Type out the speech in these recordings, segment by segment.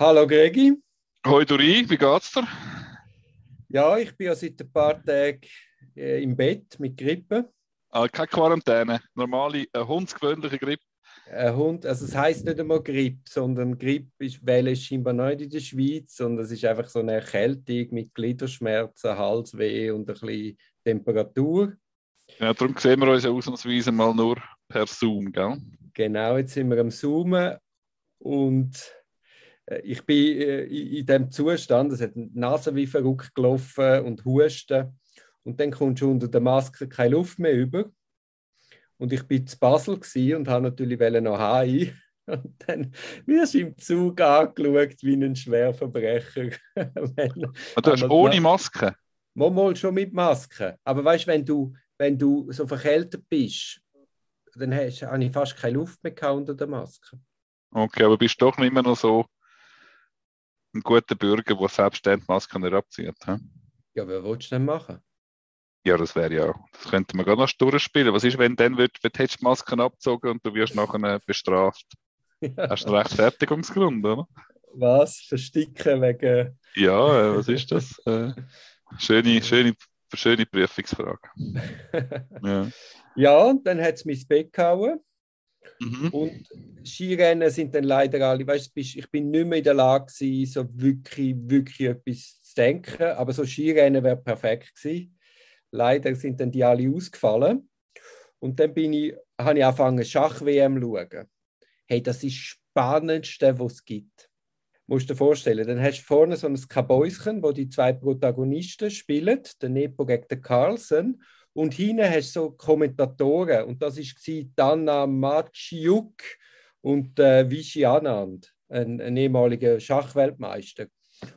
Hallo Gregi. Hoi Dori, wie geht's dir? Ja, ich bin ja seit ein paar Tagen äh, im Bett mit Grippe. Ah, keine Quarantäne, normale, eine hundsgewöhnliche Grippe. Ein Hund, also es heisst nicht einmal Grippe, sondern Grippe ist, weil es scheinbar nicht in der Schweiz, sondern es ist einfach so eine Erkältung mit Gliederschmerzen, Halsweh und ein bisschen Temperatur. Ja, darum sehen wir uns ja ausnahmsweise mal nur per Zoom, gell? Genau, jetzt sind wir am Zoomen und äh, ich bin äh, in diesem Zustand, es hat die Nase wie verrückt gelaufen und Husten. Und dann kommst du unter der Maske keine Luft mehr über. Und ich bin zu Basel und habe natürlich noch heim. Und dann wirst du im Zug angeschaut wie ein Schwerverbrecher. wenn, du hast ohne Maske? Mal schon mit Maske. Aber weißt wenn du, wenn du so verkältet bist, dann hast, habe ich fast keine Luft mehr unter der Maske. Okay, aber bist du doch nicht immer noch so ein guter Bürger, der selbst die Maske nicht abzieht. He? Ja, wer willst du denn machen? Ja, das wäre ja, das könnte man gar noch durchspielen. Was ist, wenn dann wird, wird die Masken abgezogen und du wirst nachher bestraft? Ja. Hast du einen Rechtfertigungsgrund, oder? Was? Versticken wegen. Ja, äh, was ist das? Äh, schöne, schöne, schöne Prüfungsfrage. ja. ja, und dann hat es mich ins Bett gehauen. Mhm. Und Skirennen sind dann leider alle, weißt du, ich bin nicht mehr in der Lage gewesen, so wirklich, wirklich etwas zu denken, aber so Skirennen wäre perfekt gewesen. Leider sind dann die alle ausgefallen. Und dann bin ich, habe ich angefangen, Schach-WM zu schauen. Hey, das ist das Spannendste, was es gibt. Musst du dir vorstellen, dann hast du vorne so ein Kabäuschen, wo die zwei Protagonisten spielen, der Nepo gegen den Carlsen. Und hinten hast du so Kommentatoren. Und das war Dana Maciuk und äh, Vichy Anand, ein, ein ehemaliger Schachweltmeister.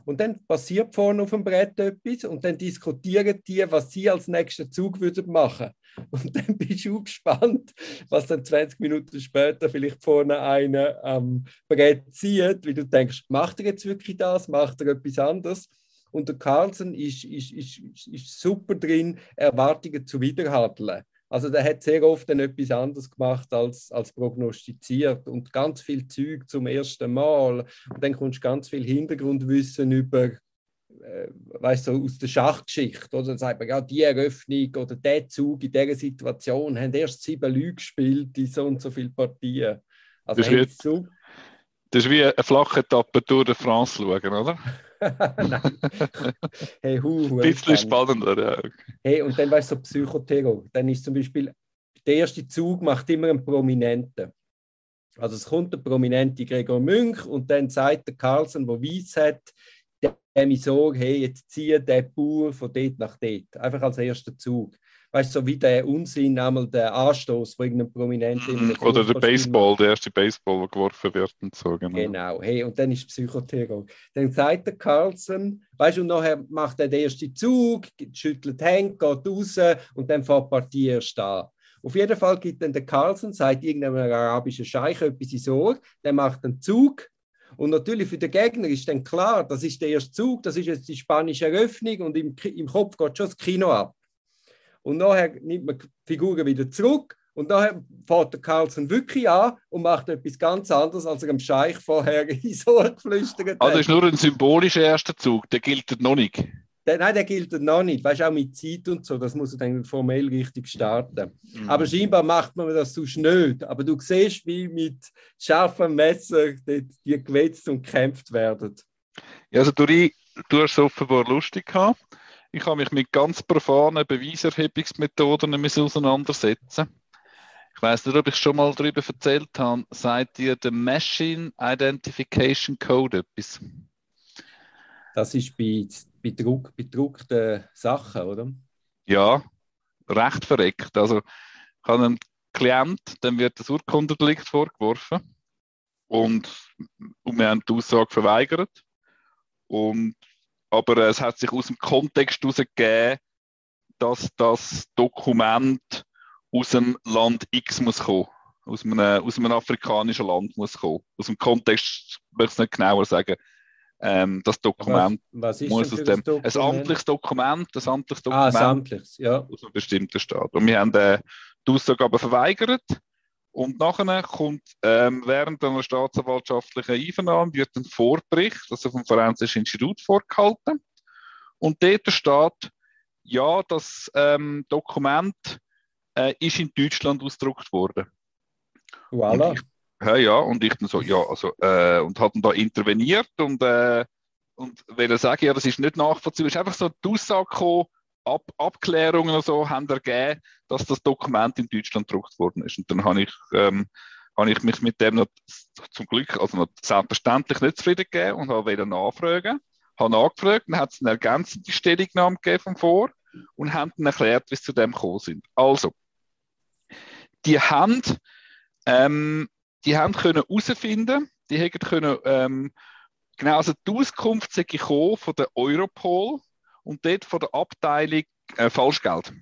Und dann passiert vorne auf dem Brett etwas und dann diskutieren die, was sie als nächsten Zug würden machen. Und dann bist du gespannt, was dann 20 Minuten später vielleicht vorne einer am Brett zieht, wie du denkst, macht er jetzt wirklich das, macht er etwas anderes? Und der Carlsen ist, ist, ist, ist super drin, Erwartungen zu widerhandeln. Also der hat sehr oft dann etwas anderes gemacht als, als prognostiziert und ganz viel Zeug zum ersten Mal. Und dann kommst du ganz viel Hintergrundwissen über, äh, weißt du, aus der Schachgeschichte. Oder dann sagt man, ja, die Eröffnung oder der Zug in dieser Situation haben erst sieben Leute gespielt in so und so vielen Partien. Also das, ist wie, das ist wie eine flache Etappe de France schauen, oder? hey, hu, hu, Ein bisschen spannender, ja. Hey, und dann weißt du, so Psychoterror. Dann ist zum Beispiel, der erste Zug macht immer einen Prominenten. Also es kommt der prominente Gregor Münch und dann sagt der Carlsen, der Weiss hat, dem ich sage, hey, jetzt ziehe der Bauer von dort nach dort. Einfach als erster Zug weißt du, so wie der Unsinn, einmal der Anstoß von irgendeinem Prominenten. Mhm. Oder der Baseball, der erste Baseball, der geworfen wird und so. Genau, genau. hey, und dann ist Psychoterror. Dann sagt der Carlson, weißt du, und nachher macht er den ersten Zug, schüttelt die Hände, geht raus und dann fährt die Partie erst an. Auf jeden Fall gibt dann der Carlson, sagt irgendeinem arabischen Scheich etwas in Sorge, der macht einen Zug und natürlich für den Gegner ist dann klar, das ist der erste Zug, das ist jetzt die spanische Eröffnung und im, im Kopf geht schon das Kino ab. Und nachher nimmt man die Figuren wieder zurück und nachher fährt der Carlson wirklich an und macht etwas ganz anderes, als er am Scheich vorher in so geflüstert hat. Also ist nur ein symbolischer erster Zug, der gilt noch nicht. Der, nein, der gilt noch nicht. Weißt du, auch mit Zeit und so, das muss er dann formell richtig starten. Mhm. Aber scheinbar macht man das sonst nicht. Aber du siehst, wie mit scharfem Messer die, die gewetzt und gekämpft werden. Ja, also du, du hast es offenbar lustig gehabt. Ich habe mich mit ganz profanen Beweiserhebungsmethoden auseinandersetzen. Ich weiß nicht, ob ich schon mal darüber erzählt habe. Seid ihr der Machine Identification Code etwas? Das ist bei, Druck, bedruckten Sachen, oder? Ja, recht verreckt. Also, ich habe einen Klient, dem wird das Urkundendelikt vorgeworfen und, und wir haben die Aussage verweigert. Und aber es hat sich aus dem Kontext herausgegeben, dass das Dokument aus dem Land X muss kommen. Aus einem, aus einem afrikanischen Land muss kommen. Aus dem Kontext möchte ich es nicht genauer sagen. Ähm, das Dokument was, was muss aus dem. Ein amtliches Dokument, ein amtliches Dokument ah, amtliches, ja. aus einem bestimmten Staat. Und wir haben äh, die Aussage aber verweigert. Und nachher kommt ähm, während einer staatsanwaltschaftlichen Einvernahme wird ein Vorbericht, also vom Forensischen Institut vorgehalten. Und dort steht, ja, das ähm, Dokument äh, ist in Deutschland ausgedruckt worden. Voilà. Ich, ja, ja, und ich dann so, ja, also, äh, und hat dann da interveniert und, äh, und will sagen, ja, das ist nicht nachvollziehbar. Es ist einfach so die Aussage gekommen, Ab Abklärungen oder so haben ergeben, dass das Dokument in Deutschland gedruckt worden ist. Und dann habe ich, ähm, habe ich mich mit dem noch, zum Glück, also noch selbstverständlich nicht zufrieden gegeben und habe wieder nachfragen. Habe nachgefragt, dann hat es eine ergänzende Stellungnahme gegeben vom Vor und haben dann erklärt, wie sie zu dem gekommen sind. Also, die haben, ähm, die haben können herausfinden, die hätten können, ähm, genau, also die Auskunft sei gekommen von der Europol, und dort von der Abteilung äh, Falschgeld.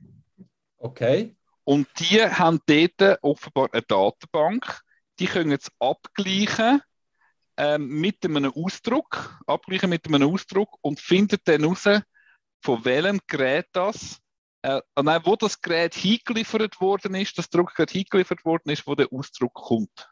Okay. Und die haben dort offenbar eine Datenbank, die können jetzt abgleichen ähm, mit einem Ausdruck, abgleichen mit einem Ausdruck und finden dann heraus, von welchem Gerät das, äh, nein, wo das Gerät hingeliefert worden ist, das Druckgerät hingeliefert worden ist, wo der Ausdruck kommt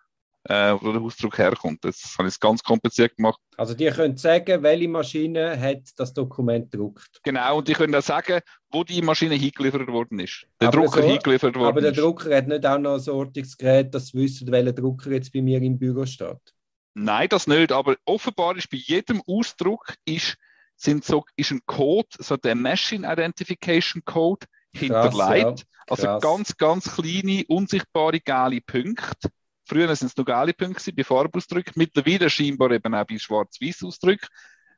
äh, wo der Ausdruck herkommt. Das habe ich ganz kompliziert gemacht. Also die können sagen, welche Maschine hat das Dokument gedruckt. Genau, und die können auch sagen, wo die Maschine hingeliefert worden ist. Der aber Drucker so, hingeliefert worden Aber der Drucker hat nicht auch noch ein Sortungsgerät, das wissen, welcher Drucker jetzt bei mir im Büro steht. Nein, das nicht, aber offenbar ist bei jedem Ausdruck ist, sind so, ist ein Code, so der Machine Identification Code hinterlegt. Ja. Also ganz, ganz kleine, unsichtbare gelbe Punkte Früher sind es noch gelbe Punkte bei Farbausdrücken, mittlerweile scheinbar eben auch bei schwarz-weiß Ausdrücken,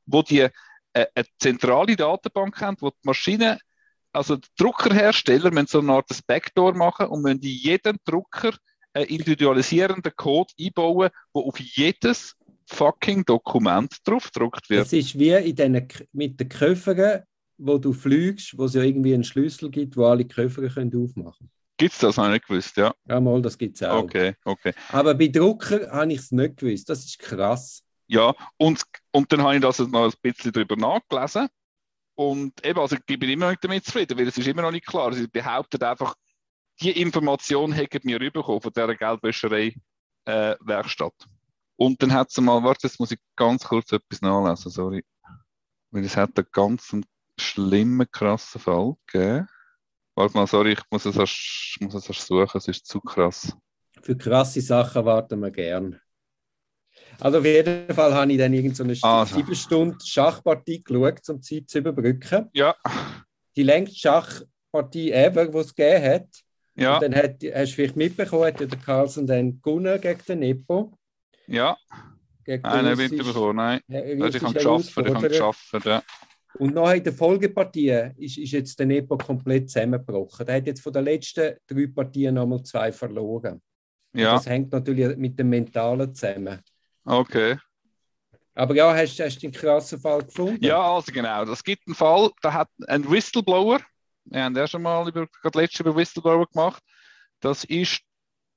wo die äh, eine zentrale Datenbank haben, wo die Maschinen, also die Druckerhersteller müssen so eine Art Backdoor machen und müssen in jedem Drucker einen individualisierenden Code einbauen, der auf jedes fucking Dokument draufgedruckt wird. Das ist wie in den, mit den Köffern, wo du fliegst, wo es ja irgendwie einen Schlüssel gibt, wo alle Köffer können aufmachen können. Gibt es das? Habe ich nicht gewusst, ja. Ja, mal, das gibt es auch. Okay, okay. Aber bei Drucker habe ich es nicht gewusst. Das ist krass. Ja, und, und dann habe ich das noch ein bisschen darüber nachgelesen. Und eben, also ich bin immer noch nicht damit zufrieden, weil es ist immer noch nicht klar. Sie behauptet einfach, die Information hätten wir rübergekommen von dieser Geldwäscherei-Werkstatt. Äh, und dann hat sie mal, warte, jetzt muss ich ganz kurz etwas nachlesen, sorry. Weil es hat einen ganz schlimmen, krassen Fall gegeben. Warte mal, sorry, ich muss es erst, muss es erst suchen, es ist zu krass. Für krasse Sachen warten wir gern. Also auf jeden Fall habe ich dann irgendeine so also. sieben Stunden Schachpartie geschaut, um die Zeit zu überbrücken. Ja. Die längste Schachpartie ever, die es gegeben hat. Ja. Und dann hat, hast du vielleicht mitbekommen, hat der Carlsen dann gewonnen gegen den Nepo. Ja. Gegen nein, nicht mitbekommen, nein. Ich habe geschafft, ich habe geschafft, ja. Und nach in der Folgepartie ist, ist jetzt der Nepo komplett zusammengebrochen. Der hat jetzt von den letzten drei Partien nochmal zwei verloren. Ja. das hängt natürlich mit dem Mentalen zusammen. Okay. Aber ja, hast, hast du einen krassen Fall gefunden? Ja, also genau. Es gibt einen Fall, da hat ein Whistleblower, wir haben ja schon mal über, gerade letztes über Whistleblower gemacht, das ist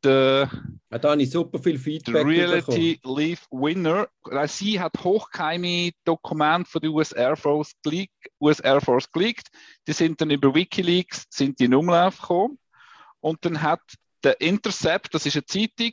der, ja, da habe ich super viel Feedback Reality bekommen. Leaf Winner. Sie hat hochgeheime Dokumente von der US Air Force geleakt, US Air Force geleakt. Die sind dann über WikiLeaks sind die in Umlauf gekommen. Und dann hat der Intercept, das ist eine Zeitung,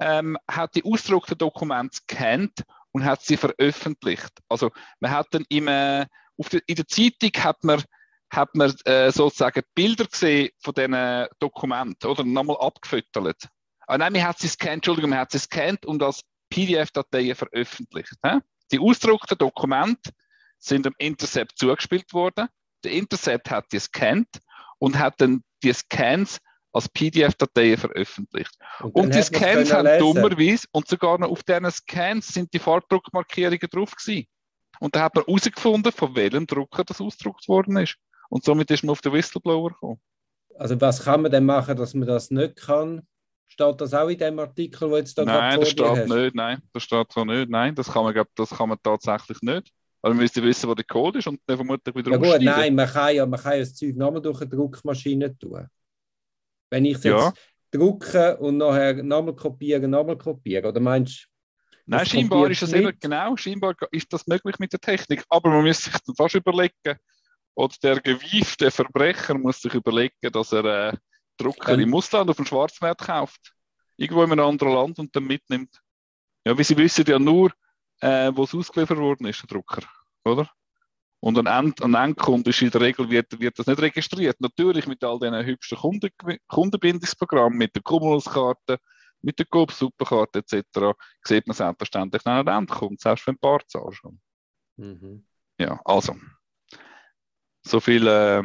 ähm, hat die ausgedruckten Dokumente gescannt und hat sie veröffentlicht. Also man hat dann im, äh, der, in der Zeitung hat man hat man äh, sozusagen Bilder gesehen von diesen Dokumenten oder nochmal abgefüttert. Ah, nein, man hat sie scannt, Entschuldigung, man hat sie scannt und als PDF-Dateien veröffentlicht. He? Die ausgedruckten Dokumente sind dem Intercept zugespielt worden. Der Intercept hat die scannt und hat dann die Scans als PDF-Dateien veröffentlicht. Und, und die Scans haben lesen. dummerweise, und sogar noch auf diesen Scans sind die Farbdruckmarkierungen drauf gewesen. Und da hat man herausgefunden, von welchem Drucker das ausgedruckt worden ist. Und somit ist man auf den Whistleblower gekommen. Also was kann man denn machen, dass man das nicht kann? Steht das auch in dem Artikel, wo jetzt da Nein, das steht hast? nicht, nein, das steht so nicht, nein, das kann man, das kann man tatsächlich nicht. Also man müsste wissen, wo der Code ist und dann vermutlich wieder Ja gut, nein, man kann ja, man kann ja das Zeug nochmal durch eine Druckmaschine tun. Wenn ich es ja. jetzt drucke und nachher nochmal kopieren, nochmal kopieren, oder meinst du? Nein, scheinbar ist das eben, genau, scheinbar ist das möglich mit der Technik, aber man müsste sich dann fast überlegen, oder der gewiefte Verbrecher muss sich überlegen, dass er äh, Drucker dann, im Ausland auf dem Schwarzmarkt kauft. irgendwo in einem anderen Land und dann mitnimmt. Ja, wie Sie wissen ja nur, äh, wo es ausgeliefert worden ist, der Drucker, oder? Und ein, End, ein Endkunde ist in der Regel wird, wird das nicht registriert. Natürlich mit all diesen hübschen Kunden, Kundenbindungsprogrammen, mit der Cumulus-Karte, mit der Coop-Superkarte etc. sieht man selbstverständlich dann einen Endkunden, selbst wenn ein paar Zahlen schon. Mhm. Ja, also. So viel, äh,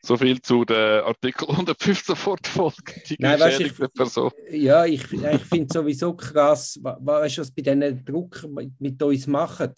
so viel zu der Artikel 115 Fortfolge, die Nein, weißt, ich, Person. Ja, ich, ich finde sowieso krass, weißt was bei diesen Druckern mit uns machen?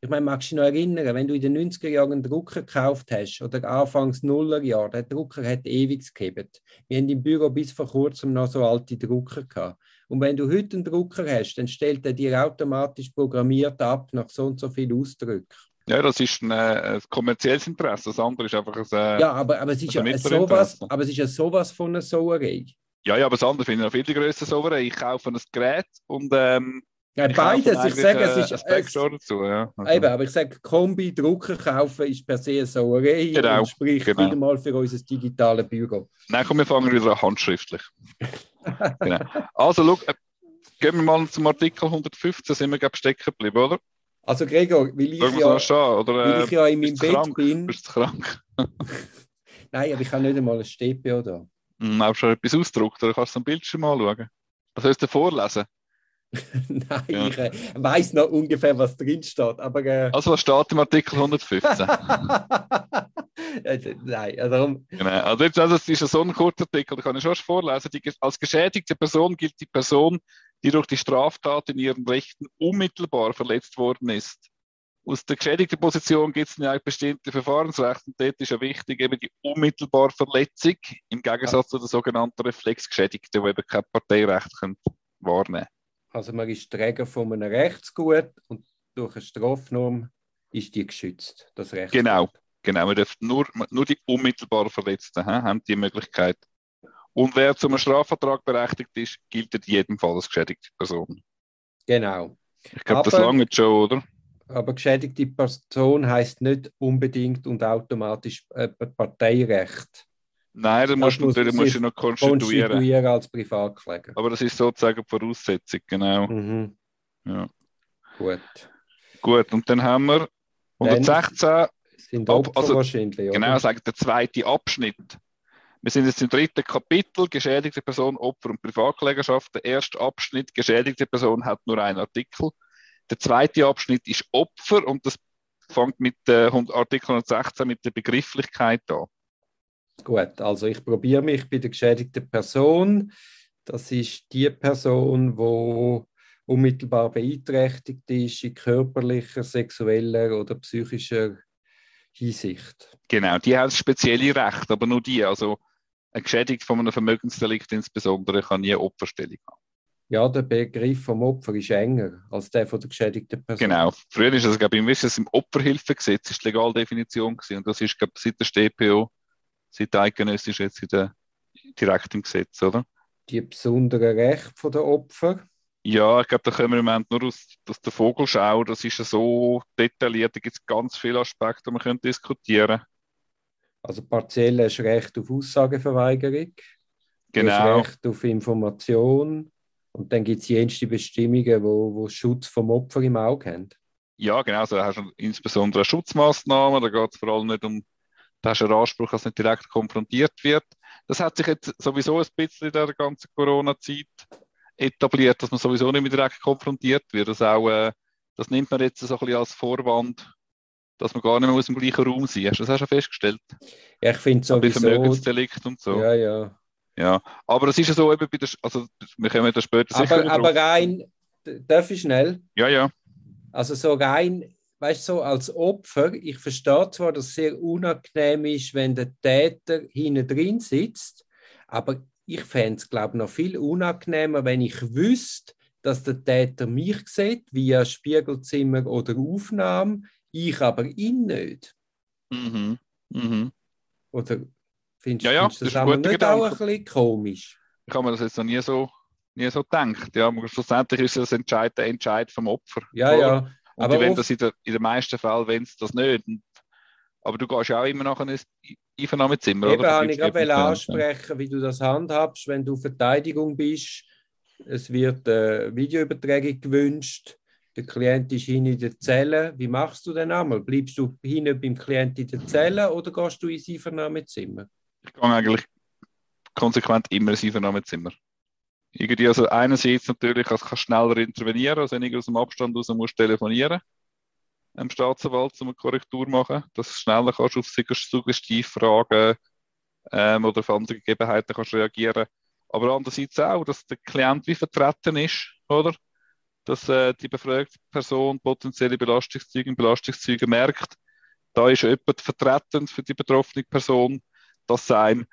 Ich meine, magst du dich noch erinnern, wenn du in den 90er Jahren einen Drucker gekauft hast oder anfangs Nullerjahr, der Drucker hat ewig gegeben. Wir haben im Büro bis vor kurzem noch so alte Drucker gehabt. Und wenn du heute einen Drucker hast, dann stellt er dir automatisch programmiert ab nach so und so viel Ausdrücken. Ja, das ist ein, äh, ein kommerzielles Interesse. Das andere ist einfach ein. Äh, ja, aber, aber, es ist ja sowas, aber es ist ja sowas von einer Sauerei. Ja, ja, aber das andere finde ich noch viel größer Sauerei. Ich kaufe ein Gerät und ähm, ja, beides. Ich sage, es ist. Es, dazu, ja. also. Eben, aber ich sage, Kombi, Drucker kaufen ist per se eine Sauerei genau, und spricht genau. wieder mal für unser digitales Büro. Nein, komm, wir fangen wieder an handschriftlich. genau. Also, schau, äh, gehen wir mal zum Artikel 115, sind wir, glaube ich, stecken geblieben, oder? Also, Gregor, weil ich, ja, stehen, oder, weil ich ja in meinem Bett krank? bin. Bist du krank? Nein, aber ich habe nicht einmal ein StPO da. Hm, hast du schon etwas ausgedruckt oder kannst du ein Bildschirm anschauen? Was sollst du vorlesen? Nein, ja. ich äh, weiß noch ungefähr, was drin steht. Aber, äh... Also, was steht im Artikel 115? Nein, also. Genau. Also, jetzt, also, das ist so ein kurzer Artikel, da kann ich schon vorlesen. Die, als geschädigte Person gilt die Person, die durch die Straftat in ihren Rechten unmittelbar verletzt worden ist. Aus der geschädigten Position gibt es ja bestimmte Verfahrensrechte und dort ist ja wichtig eben die unmittelbare Verletzung im Gegensatz ja. zu der sogenannten Reflexgeschädigten, die eben kein Parteirecht wahrnehmen können. Also man ist Träger von einem Rechtsgut und durch eine Strafnorm ist die geschützt, das Rechtsgut. Genau, genau. Man darf nur, nur die unmittelbar Verletzten haben die Möglichkeit. Und wer zum Strafvertrag berechtigt ist, gilt in jedem Fall als geschädigte Person. Genau. Ich glaube, das lange schon, oder? Aber geschädigte Person heißt nicht unbedingt und automatisch äh, Parteirecht. Nein, das musst, muss, du, musst du noch konstituieren. konstituieren als Privatkläger. Aber das ist sozusagen die Voraussetzung, genau. Mhm. Ja. Gut. Gut, und dann haben wir 116. Sind Opfer also, wahrscheinlich, oder? Genau, sagen der zweite Abschnitt. Wir sind jetzt im dritten Kapitel, geschädigte Person, Opfer und Privatklägerschaft. Der erste Abschnitt, geschädigte Person, hat nur einen Artikel. Der zweite Abschnitt ist Opfer und das fängt mit äh, Artikel 116 mit der Begrifflichkeit an. Gut, also ich probiere mich bei der geschädigten Person. Das ist die Person, die unmittelbar beeinträchtigt ist in körperlicher, sexueller oder psychischer Hinsicht. Genau, die haben spezielle Rechte, aber nur die. Also ein Geschädigt von einem Vermögensdelikt insbesondere kann nie Opferstellung haben. Ja, der Begriff vom Opfer ist enger als der von der geschädigten Person. Genau. Früher ist es, glaube ich, im Opferhilfegesetz ist die Legaldefinition gewesen. und das ist, glaube ich, seit der StPO seit eidgenössisch jetzt in der, direkt im Gesetz, oder? Die besonderen Rechte der Opfer? Ja, ich glaube, da können wir im Moment nur aus, aus der Vogelschau, das ist ja so detailliert, da gibt es ganz viele Aspekte, die man können diskutieren Also partiell du Recht auf Aussageverweigerung, genau. Recht auf Information und dann gibt es jenste Bestimmungen, die wo, wo Schutz vom Opfer im Auge haben. Ja, genau, also da hast du insbesondere Schutzmaßnahmen, da geht es vor allem nicht um da hast einen Anspruch, dass nicht direkt konfrontiert wird. Das hat sich jetzt sowieso ein bisschen in der ganzen Corona-Zeit etabliert, dass man sowieso nicht mehr direkt konfrontiert wird. Das, auch, äh, das nimmt man jetzt so ein bisschen als Vorwand, dass man gar nicht mehr aus dem gleichen Raum sein muss. Das hast du schon festgestellt. Ja, ich finde sowieso... Vermögensdelikt und so. Ja, ja. Ja, aber es ist ja so eben bei der, also wir kommen da später sicher Aber, aber rein, darf ich schnell? Ja, ja. Also so rein weißt so als Opfer, ich verstehe zwar, dass es sehr unangenehm ist, wenn der Täter hinten drin sitzt, aber ich fände es, glaube ich, noch viel unangenehmer, wenn ich wüsste, dass der Täter mich sieht, via Spiegelzimmer oder Aufnahme, ich aber ihn nicht. Mhm. Mhm. Oder findest, ja, ja, findest du das, das auch nicht auch ein bisschen komisch? Ich habe mir das jetzt noch nie so, nie so gedacht. Ja, aber schlussendlich ist das Entscheid, der Entscheid vom Opfer. Ja, ja. Und aber die wollen das in, der, in den meisten Fällen, wenn es das nicht. Aber du gehst auch immer nach einem Einvernahmezimmer, Eben, oder? habe ich gerade ansprechen, wie du das handhabst, wenn du Verteidigung bist. Es wird äh, Videoübertragung gewünscht. Der Klient ist hin in der Zelle. Wie machst du denn einmal? Bleibst du hin beim Klient in der Zelle oder gehst du ins Einvernahmezimmer? Ich gehe eigentlich konsequent immer ins Einvernahmezimmer. Irgendwie, also einerseits natürlich, als kannst schneller intervenieren, als wenn ich aus dem Abstand raus muss telefonieren dem Staatsanwalt, um eine Korrektur machen, dass du schneller kannst auf Suggestivfragen ähm, oder auf andere Gegebenheiten kannst reagieren. Aber andererseits auch, dass der Klient wie vertreten ist, oder? Dass äh, die befragte Person potenzielle Belastungszeuge Belastungszeuge merkt, da ist jemand vertretend für die betroffene Person, dass es einem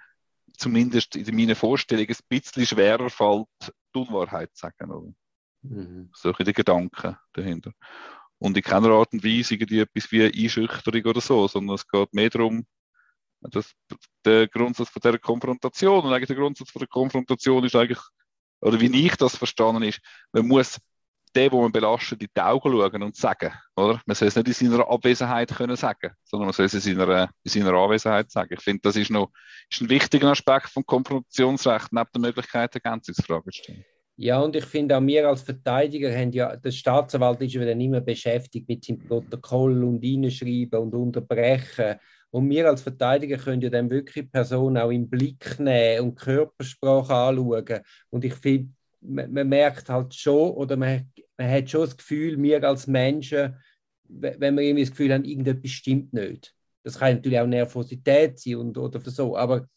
zumindest in meiner Vorstellung ein bisschen schwerer fällt, die Unwahrheit zu sagen. Oder? Mhm. Solche Gedanken dahinter. Und in keiner Art und Weise irgendwie etwas wie Einschüchterung oder so, sondern es geht mehr darum, dass der Grundsatz von der Konfrontation und eigentlich der Grundsatz von der Konfrontation ist eigentlich, oder wie ich das verstanden ist, man muss den, wo man belastet, in die Augen schauen und sagen, oder? Man soll es nicht in seiner Abwesenheit können sagen, sondern man soll es in seiner, in seiner Anwesenheit sagen. Ich finde, das ist noch ist ein wichtiger Aspekt vom Konfrontationsrecht, neben der Möglichkeit, Ergänzungsfragen zu stellen. Ja, und ich finde auch wir als Verteidiger haben ja, der Staatsanwalt ist ja dann immer beschäftigt mit seinem Protokoll und Reinschreiben und Unterbrechen. Und wir als Verteidiger können ja dann wirklich Personen auch im Blick nehmen und Körpersprache anschauen. Und ich finde, man, man, merkt halt schon, oder man, man hat schon das Gefühl, wir als Menschen, wenn wir irgendwie das Gefühl haben, irgendetwas stimmt nicht. Das kann natürlich auch Nervosität sein und, oder so, aber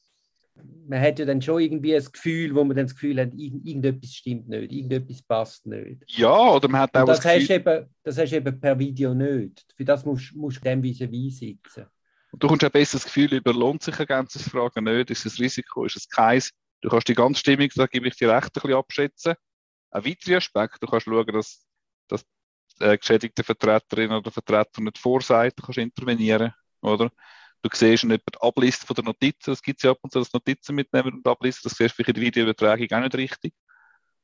man hat ja dann schon irgendwie ein Gefühl, wo man dann das Gefühl hat, irgendetwas stimmt nicht, irgendetwas passt nicht. Ja, oder man hat auch das, das Gefühl... Hast eben, das hast du eben per Video nicht. Für das musst, musst du dem vis sitzen. Und du kommst ein besseres Gefühl über, lohnt sich eine ganze Frage nicht, ist es Risiko, ist es keins. Du kannst die ganze Stimmung, da gebe ich dir recht, ein bisschen abschätzen. Ein weiterer Aspekt, du kannst schauen, dass, dass äh, geschädigte Vertreterin oder Vertreter nicht vorsagt, du kannst intervenieren, oder? Du siehst nicht die Abliste von der Notizen, das gibt es ja ab und zu, das Notizen mitnehmen und ablisten, das siehst du in der Videoübertragung auch nicht richtig.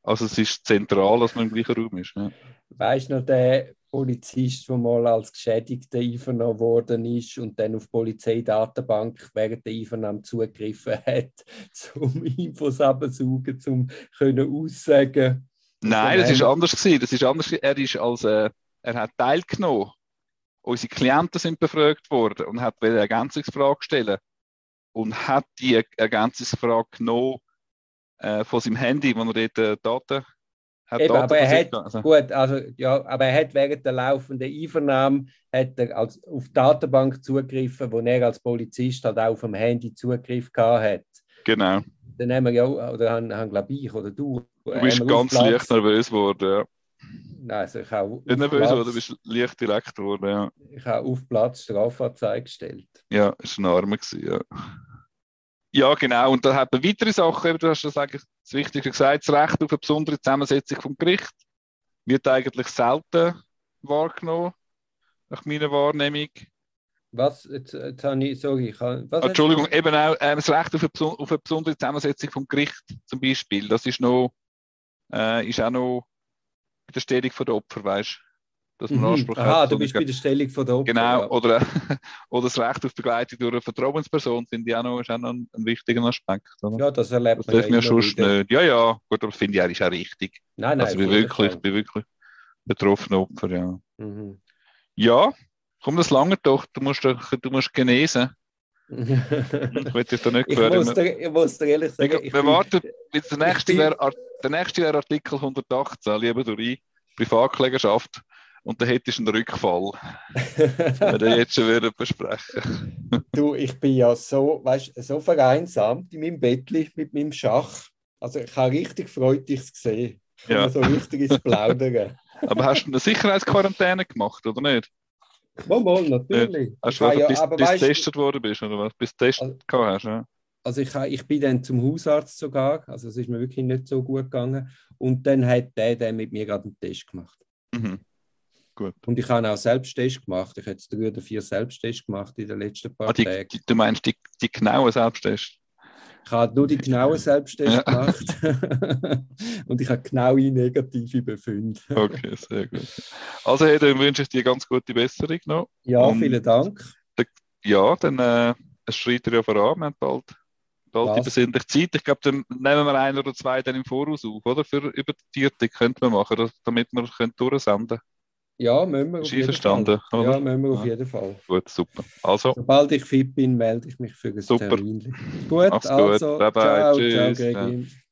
Also es ist zentral, dass man im gleichen Raum ist. Ja. Weißt du noch, der Polizist, der mal als Geschädigter einvernommen worden ist und dann auf die Polizeidatenbank während der Einvernahme zugegriffen hat, um Infos abzusaugen, um können aussagen. Nein, das ist anders gewesen. Das ist anders. Er ist als äh, er hat teilgenommen unsere Klienten sind befragt worden und hat eine Ergänzungsfrage stellen und hat die Ergänzungsfrage genommen äh, von seinem Handy, wo er dort äh, Daten hat. Eben, aber er hat, also. gut, also, ja, aber er hat während der laufenden Einvernahme hat er als, auf die Datenbank zugegriffen, wo er als Polizist halt auch auf dem Handy Zugriff gehabt hat. Genau. Dann haben wir ja, oder haben, haben glaube ich, oder du. Du bist ganz leicht nervös geworden, ja. Nein, also ich habe Nicht nervös, Platz, du bist leicht direkt geworden, ja. Ich habe auf Platz Strafanzeige gestellt. Ja, ist ein Arme gewesen, ja. Ja, genau. Und dann hat man weitere Sachen, du hast das eigentlich das Wichtigste gesagt, das Recht auf eine besondere Zusammensetzung vom Gericht wird eigentlich selten wahrgenommen, nach meiner Wahrnehmung. Was? Jetzt, jetzt habe ich, sorry, ich habe, was Entschuldigung, eben auch äh, das Recht auf eine, auf eine, besondere Zusammensetzung vom Gericht zum Beispiel, das ist noch, äh, ist auch noch bei der Stellung der Opfer, weißt dass man mhm. Anspruch Aha, hat. du bist bei der Stellung der Opfer. Genau, ja. oder, oder das Recht auf Begleitung durch eine Vertrauensperson finde ich auch noch, ist auch noch ein, ein wichtiger Aspekt. Oder? Ja, das erlebt das man ja, mir schon nicht. Ja, ja, gut, aber das finde ich eigentlich auch richtig. Nein, nein. Also, ich bin wirklich, bin wirklich betroffene Opfer, ja. Mhm. Ja, komm, das lange doch, du musst, du musst genesen. ich will dich da nicht ich muss, dir, ich muss dir ehrlich sagen. Ich, wir warten, der nächste wäre Artikel 118, lieber Duri, Privatklägerschaft. Und dann hättest du einen Rückfall. wenn wir jetzt schon wieder besprechen. du, ich bin ja so, weißt, so vereinsamt in meinem Bettli mit meinem Schach. Also ich habe richtig Freude, dich zu sehen. Ich ja. so richtig ins Plaudern. Aber hast du eine Sicherheitsquarantäne gemacht, oder nicht? Mal, mal, natürlich. Ja. Hast du einfach, ja, bis, bis weißt, getestet worden bist, oder was? Bis du also, hast, ja. Also ich, ich bin dann zum Hausarzt sogar, also es ist mir wirklich nicht so gut gegangen. Und dann hat der dann mit mir gerade einen Test gemacht. Mhm. Gut. Und ich habe auch Selbsttest gemacht. Ich habe jetzt drei oder vier Selbsttests gemacht in den letzten paar ah, die, Tagen. Die, du meinst die, die genauen Selbsttests? Ich habe nur die genauen Selbsttests ja. gemacht und ich habe genaue negative Befunde. okay, sehr gut. Also, hey, dann wünsche ich dir ganz gute Besserung noch. Ja, und vielen Dank. Ja, dann äh, es schreit er ja voran. Wir haben bald, bald die besinnliche Zeit. Ich glaube, dann nehmen wir ein oder zwei dann im Voraus auf, oder? Für über die vierte könnten wir machen, damit wir können durchsenden können. Ja, müssen wir auf jeden verstanden, Fall. Oder? Ja, müssen wir auf jeden Fall. Gut, super. Also. Sobald ich fit bin, melde ich mich für ein super. Termin. Gut, Mach's also, gut. Bye, bye. ciao, Tschüss. ciao.